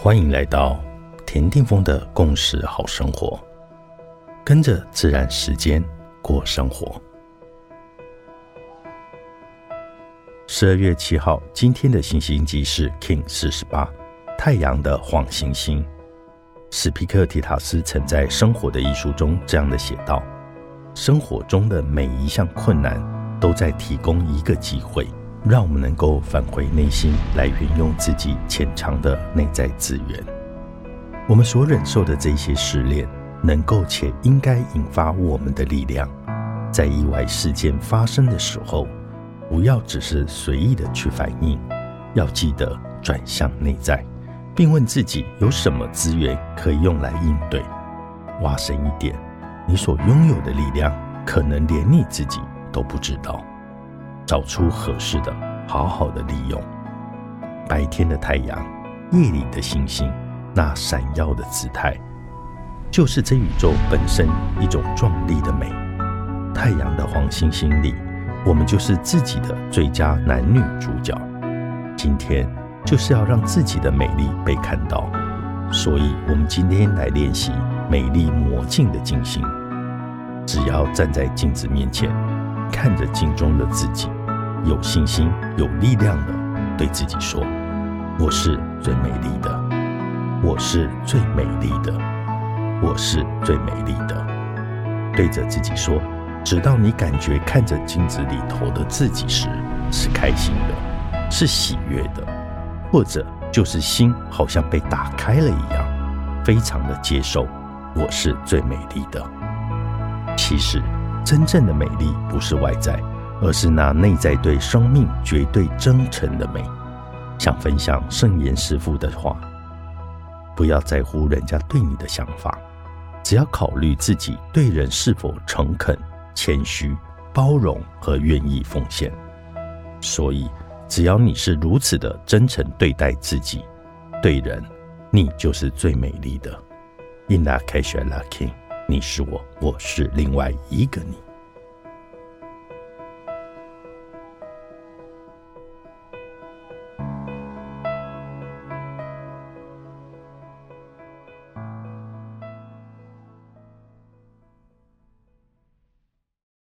欢迎来到田定峰的共识好生活，跟着自然时间过生活。十二月七号，今天的行星记是 King 四十八，太阳的黄行星。史皮克提塔斯曾在《生活的艺术》中这样的写道：生活中的每一项困难，都在提供一个机会。让我们能够返回内心，来运用自己潜藏的内在资源。我们所忍受的这些试炼，能够且应该引发我们的力量。在意外事件发生的时候，不要只是随意的去反应，要记得转向内在，并问自己有什么资源可以用来应对。挖深一点，你所拥有的力量，可能连你自己都不知道。找出合适的，好好的利用。白天的太阳，夜里的星星，那闪耀的姿态，就是这宇宙本身一种壮丽的美。太阳的黄星星里，我们就是自己的最佳男女主角。今天就是要让自己的美丽被看到，所以我们今天来练习美丽魔镜的静心。只要站在镜子面前，看着镜中的自己。有信心、有力量的对自己说：“我是最美丽的，我是最美丽的，我是最美丽的。”对着自己说，直到你感觉看着镜子里头的自己时是开心的，是喜悦的，或者就是心好像被打开了一样，非常的接受我是最美丽的。其实，真正的美丽不是外在。而是那内在对生命绝对真诚的美。想分享圣严师傅的话：不要在乎人家对你的想法，只要考虑自己对人是否诚恳、谦虚、包容和愿意奉献。所以，只要你是如此的真诚对待自己、对人，你就是最美丽的。In that case, lucky，你是我，我是另外一个你。